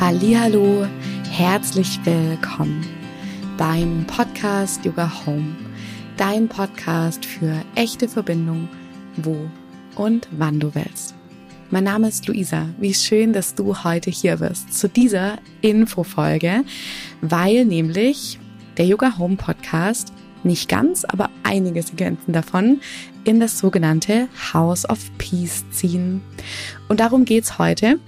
Hallo, herzlich willkommen beim Podcast Yoga Home, dein Podcast für echte Verbindung, wo und wann du willst. Mein Name ist Luisa. Wie schön, dass du heute hier bist zu dieser Infofolge, weil nämlich der Yoga Home Podcast nicht ganz, aber einige Sequenzen davon in das sogenannte House of Peace ziehen. Und darum geht's heute.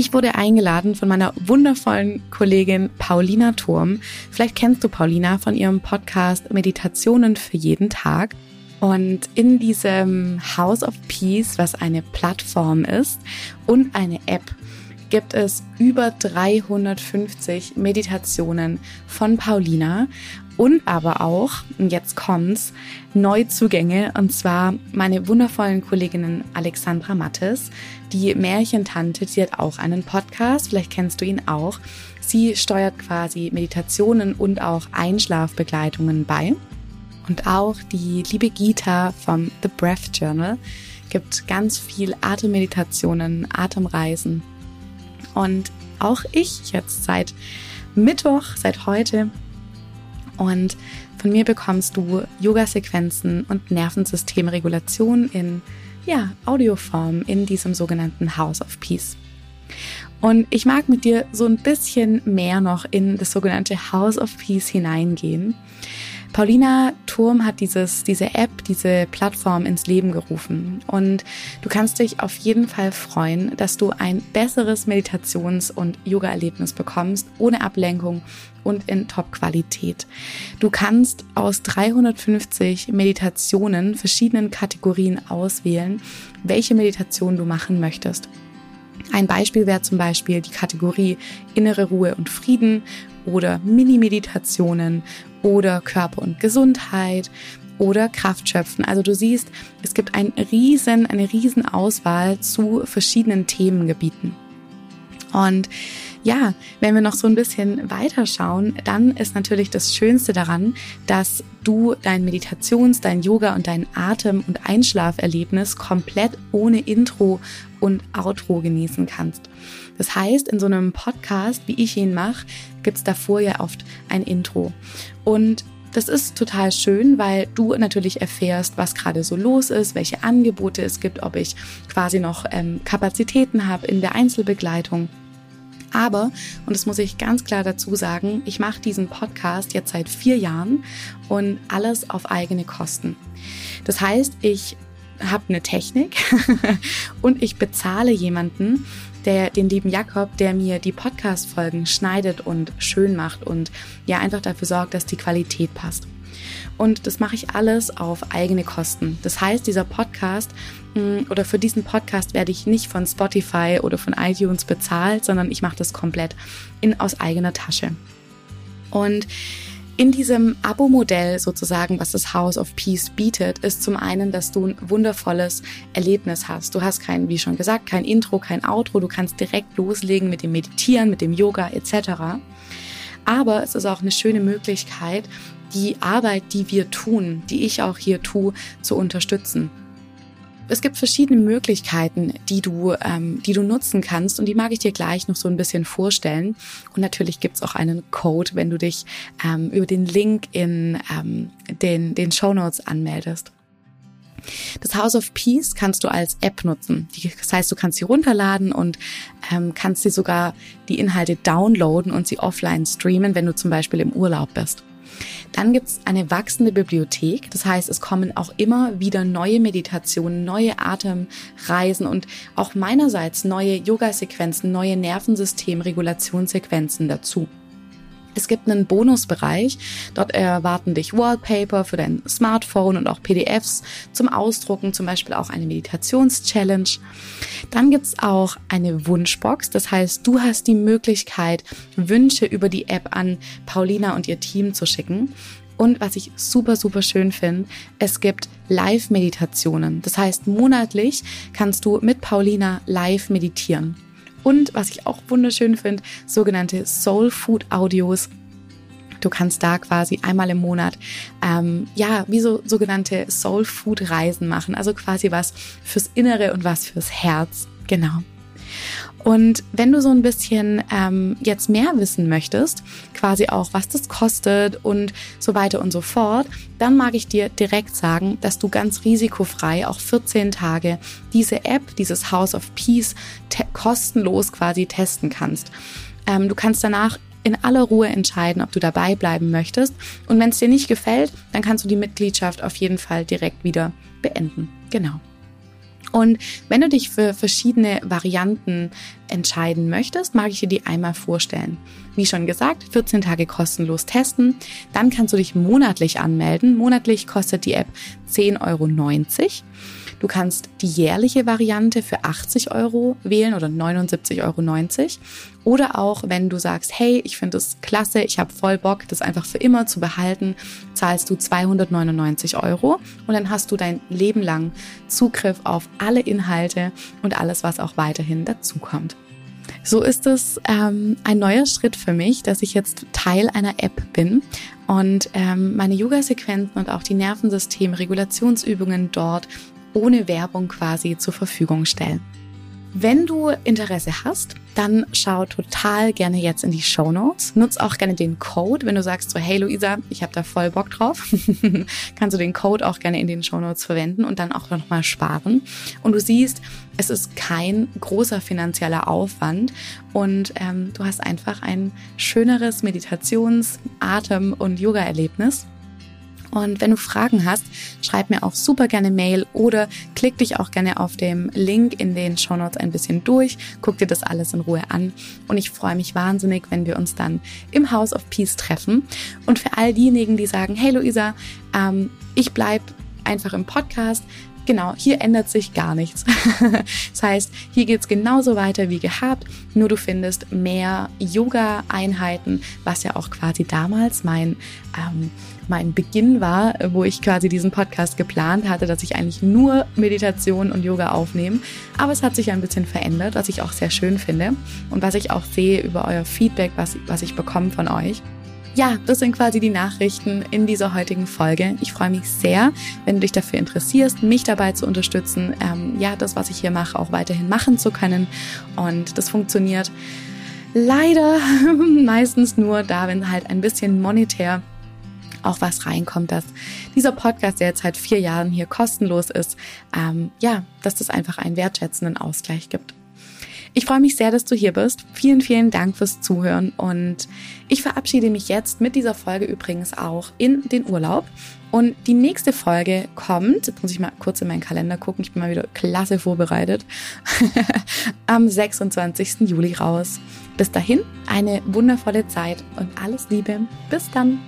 Ich wurde eingeladen von meiner wundervollen Kollegin Paulina Turm. Vielleicht kennst du Paulina von ihrem Podcast Meditationen für jeden Tag. Und in diesem House of Peace, was eine Plattform ist und eine App, gibt es über 350 Meditationen von Paulina und aber auch, und jetzt kommt's, Neuzugänge und zwar meine wundervollen Kolleginnen Alexandra Mattes, die Märchentante, die hat auch einen Podcast, vielleicht kennst du ihn auch. Sie steuert quasi Meditationen und auch Einschlafbegleitungen bei. Und auch die liebe Gita vom The Breath Journal gibt ganz viel Atemmeditationen, Atemreisen. Und auch ich jetzt seit Mittwoch, seit heute und von mir bekommst du Yoga-Sequenzen und Nervensystemregulation in ja, Audioform in diesem sogenannten House of Peace. Und ich mag mit dir so ein bisschen mehr noch in das sogenannte House of Peace hineingehen. Paulina Turm hat dieses, diese App, diese Plattform ins Leben gerufen. Und du kannst dich auf jeden Fall freuen, dass du ein besseres Meditations- und Yoga-Erlebnis bekommst, ohne Ablenkung und in Top-Qualität. Du kannst aus 350 Meditationen verschiedenen Kategorien auswählen, welche Meditation du machen möchtest. Ein Beispiel wäre zum Beispiel die Kategorie innere Ruhe und Frieden oder Mini-Meditationen oder Körper und Gesundheit oder Kraft schöpfen. Also du siehst, es gibt ein riesen, eine riesen Auswahl zu verschiedenen Themengebieten. Und ja, wenn wir noch so ein bisschen weiterschauen, dann ist natürlich das Schönste daran, dass du dein Meditations-, dein Yoga- und dein Atem- und Einschlaferlebnis komplett ohne Intro und Outro genießen kannst. Das heißt, in so einem Podcast, wie ich ihn mache, gibt's davor ja oft ein Intro. Und das ist total schön, weil du natürlich erfährst, was gerade so los ist, welche Angebote es gibt, ob ich quasi noch ähm, Kapazitäten habe in der Einzelbegleitung. Aber, und das muss ich ganz klar dazu sagen, ich mache diesen Podcast jetzt seit vier Jahren und alles auf eigene Kosten. Das heißt, ich habe eine Technik und ich bezahle jemanden, der, den lieben Jakob, der mir die Podcast-Folgen schneidet und schön macht und ja einfach dafür sorgt, dass die Qualität passt. Und das mache ich alles auf eigene Kosten. Das heißt, dieser Podcast mm, oder für diesen Podcast werde ich nicht von Spotify oder von iTunes bezahlt, sondern ich mache das komplett in, aus eigener Tasche. Und in diesem Abo-Modell sozusagen, was das House of Peace bietet, ist zum einen, dass du ein wundervolles Erlebnis hast. Du hast kein, wie schon gesagt, kein Intro, kein Outro. Du kannst direkt loslegen mit dem Meditieren, mit dem Yoga etc. Aber es ist auch eine schöne Möglichkeit, die Arbeit, die wir tun, die ich auch hier tue, zu unterstützen. Es gibt verschiedene Möglichkeiten, die du, ähm, die du nutzen kannst und die mag ich dir gleich noch so ein bisschen vorstellen. Und natürlich gibt's auch einen Code, wenn du dich ähm, über den Link in ähm, den, den Show Notes anmeldest. Das House of Peace kannst du als App nutzen. Das heißt, du kannst sie runterladen und ähm, kannst sie sogar die Inhalte downloaden und sie offline streamen, wenn du zum Beispiel im Urlaub bist. Dann gibt es eine wachsende Bibliothek. Das heißt, es kommen auch immer wieder neue Meditationen, neue Atemreisen und auch meinerseits neue Yoga-Sequenzen, neue Nervensystem-Regulationssequenzen dazu. Es gibt einen Bonusbereich. Dort erwarten dich Wallpaper für dein Smartphone und auch PDFs zum Ausdrucken, zum Beispiel auch eine Meditations-Challenge. Dann gibt's auch eine Wunschbox. Das heißt, du hast die Möglichkeit, Wünsche über die App an Paulina und ihr Team zu schicken. Und was ich super, super schön finde, es gibt Live-Meditationen. Das heißt, monatlich kannst du mit Paulina live meditieren. Und was ich auch wunderschön finde, sogenannte Soul Food Audios. Du kannst da quasi einmal im Monat, ähm, ja, wie so sogenannte Soul Food Reisen machen. Also quasi was fürs Innere und was fürs Herz. Genau. Und wenn du so ein bisschen ähm, jetzt mehr wissen möchtest, quasi auch, was das kostet und so weiter und so fort, dann mag ich dir direkt sagen, dass du ganz risikofrei auch 14 Tage diese App, dieses House of Peace, kostenlos quasi testen kannst. Ähm, du kannst danach in aller Ruhe entscheiden, ob du dabei bleiben möchtest. Und wenn es dir nicht gefällt, dann kannst du die Mitgliedschaft auf jeden Fall direkt wieder beenden. Genau. Und wenn du dich für verschiedene Varianten entscheiden möchtest, mag ich dir die einmal vorstellen. Wie schon gesagt, 14 Tage kostenlos testen. Dann kannst du dich monatlich anmelden. Monatlich kostet die App 10,90 Euro. Du kannst die jährliche Variante für 80 Euro wählen oder 79,90 Euro. Oder auch, wenn du sagst, hey, ich finde es klasse, ich habe voll Bock, das einfach für immer zu behalten, zahlst du 299 Euro und dann hast du dein Leben lang Zugriff auf alle Inhalte und alles, was auch weiterhin dazukommt. So ist es ähm, ein neuer Schritt für mich, dass ich jetzt Teil einer App bin und ähm, meine Yoga-Sequenzen und auch die Nervensystem-Regulationsübungen dort ohne Werbung quasi zur Verfügung stellen. Wenn du Interesse hast, dann schau total gerne jetzt in die Show Notes. Nutz auch gerne den Code, wenn du sagst so, hey Luisa, ich habe da voll Bock drauf. Kannst du den Code auch gerne in den Show Notes verwenden und dann auch nochmal sparen. Und du siehst, es ist kein großer finanzieller Aufwand und ähm, du hast einfach ein schöneres Meditations-, Atem- und Yoga-Erlebnis und wenn du Fragen hast, schreib mir auch super gerne Mail oder klick dich auch gerne auf dem Link in den Show Notes ein bisschen durch, guck dir das alles in Ruhe an und ich freue mich wahnsinnig, wenn wir uns dann im House of Peace treffen. Und für all diejenigen, die sagen, hey Luisa, ähm, ich bleib einfach im Podcast, Genau, hier ändert sich gar nichts. das heißt, hier geht's genauso weiter wie gehabt, nur du findest mehr Yoga-Einheiten, was ja auch quasi damals mein ähm, mein Beginn war, wo ich quasi diesen Podcast geplant hatte, dass ich eigentlich nur Meditation und Yoga aufnehme. Aber es hat sich ein bisschen verändert, was ich auch sehr schön finde und was ich auch sehe über euer Feedback, was, was ich bekomme von euch. Ja, das sind quasi die Nachrichten in dieser heutigen Folge. Ich freue mich sehr, wenn du dich dafür interessierst, mich dabei zu unterstützen, ähm, ja, das, was ich hier mache, auch weiterhin machen zu können. Und das funktioniert leider meistens nur da, wenn halt ein bisschen monetär auch was reinkommt, dass dieser Podcast, der jetzt seit vier Jahren hier kostenlos ist, ähm, ja, dass das einfach einen wertschätzenden Ausgleich gibt. Ich freue mich sehr, dass du hier bist. Vielen, vielen Dank fürs Zuhören und ich verabschiede mich jetzt mit dieser Folge übrigens auch in den Urlaub. Und die nächste Folge kommt, jetzt muss ich mal kurz in meinen Kalender gucken, ich bin mal wieder klasse vorbereitet, am 26. Juli raus. Bis dahin eine wundervolle Zeit und alles Liebe. Bis dann.